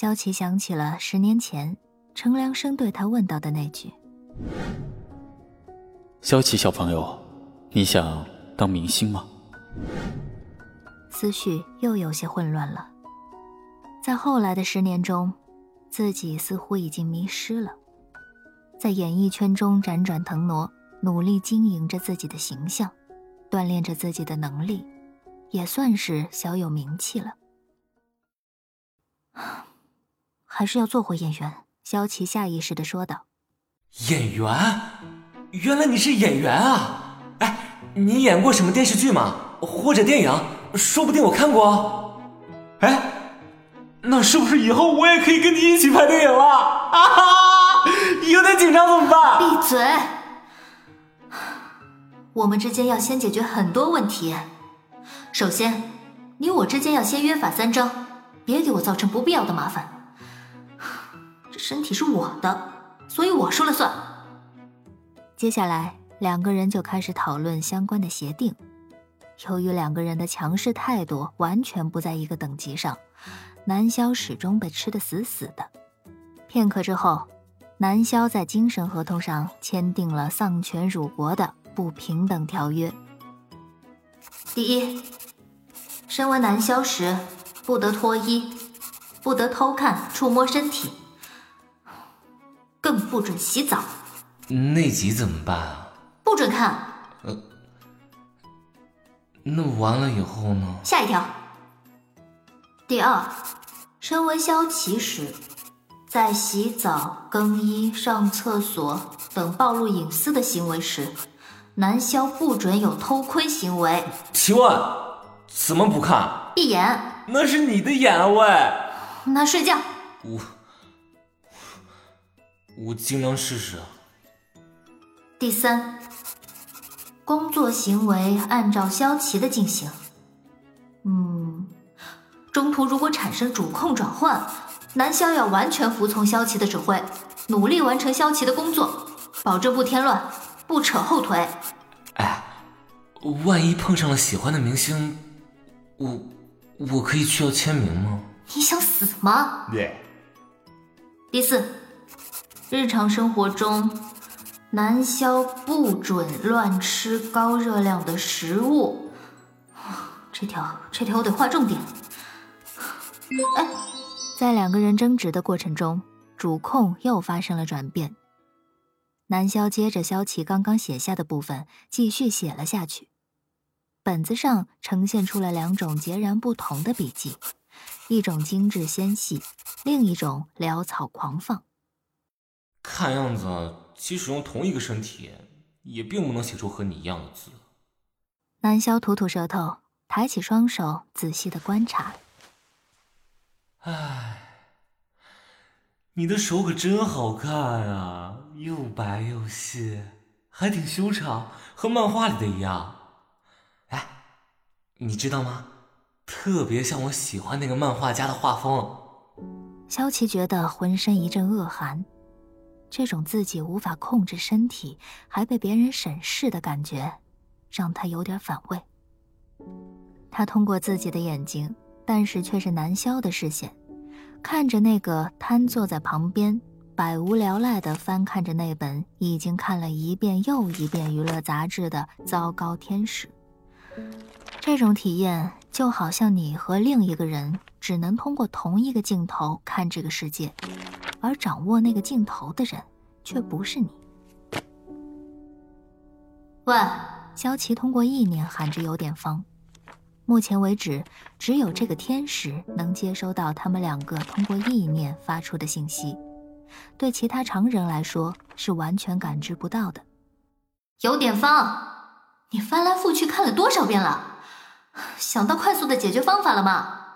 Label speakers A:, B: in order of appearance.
A: 萧琪想起了十年前程良生对他问到的那句：“
B: 萧琪小朋友，你想当明星吗？”
A: 思绪又有些混乱了。在后来的十年中，自己似乎已经迷失了，在演艺圈中辗转腾挪，努力经营着自己的形象，锻炼着自己的能力，也算是小有名气了。还是要做回演员。萧琪下意识的说道：“
C: 演员？原来你是演员啊！哎，你演过什么电视剧吗？或者电影？说不定我看过。哎。”那是不是以后我也可以跟你一起拍电影了？啊哈！有点紧张怎么办？
A: 闭嘴！我们之间要先解决很多问题。首先，你我之间要先约法三章，别给我造成不必要的麻烦。身体是我的，所以我说了算。接下来，两个人就开始讨论相关的协定。由于两个人的强势态度完全不在一个等级上。南萧始终被吃得死死的。片刻之后，南萧在精神合同上签订了丧权辱国的不平等条约。第一，身为南萧时，不得脱衣，不得偷看、触摸身体，更不准洗澡。
C: 内急怎么办啊？
A: 不准看。
C: 呃，那完了以后呢？
A: 下一条。第二。身为萧琪时，在洗澡、更衣、上厕所等暴露隐私的行为时，南萧不准有偷窥行为。
C: 提问怎么不看？
A: 闭眼。
C: 那是你的眼啊，喂。
A: 那睡觉。
C: 我我尽量试试。
A: 第三，工作行为按照萧琪的进行。嗯。中途如果产生主控转换，南萧要完全服从萧琪的指挥，努力完成萧琪的工作，保证不添乱，不扯后腿。
C: 哎，万一碰上了喜欢的明星，我我可以去要签名吗？
A: 你想死吗？
C: 对。
A: 第四，日常生活中，南萧不准乱吃高热量的食物。这条这条我得划重点。哎，在两个人争执的过程中，主控又发生了转变。南萧接着萧琪刚刚写下的部分继续写了下去，本子上呈现出了两种截然不同的笔记，一种精致纤细，另一种潦草狂放。
C: 看样子，即使用同一个身体，也并不能写出和你一样的字。
A: 南萧吐吐舌头，抬起双手，仔细的观察。
C: 唉，你的手可真好看啊，又白又细，还挺修长，和漫画里的一样。哎，你知道吗？特别像我喜欢那个漫画家的画风。
A: 萧琪觉得浑身一阵恶寒，这种自己无法控制身体，还被别人审视的感觉，让他有点反胃。他通过自己的眼睛。但是却是南萧的视线，看着那个瘫坐在旁边，百无聊赖地翻看着那本已经看了一遍又一遍娱乐杂志的糟糕天使。这种体验就好像你和另一个人只能通过同一个镜头看这个世界，而掌握那个镜头的人却不是你。喂，萧琪通过意念喊着有点方。目前为止，只有这个天使能接收到他们两个通过意念发出的信息，对其他常人来说是完全感知不到的。有点方，你翻来覆去看了多少遍了？想到快速的解决方法了吗？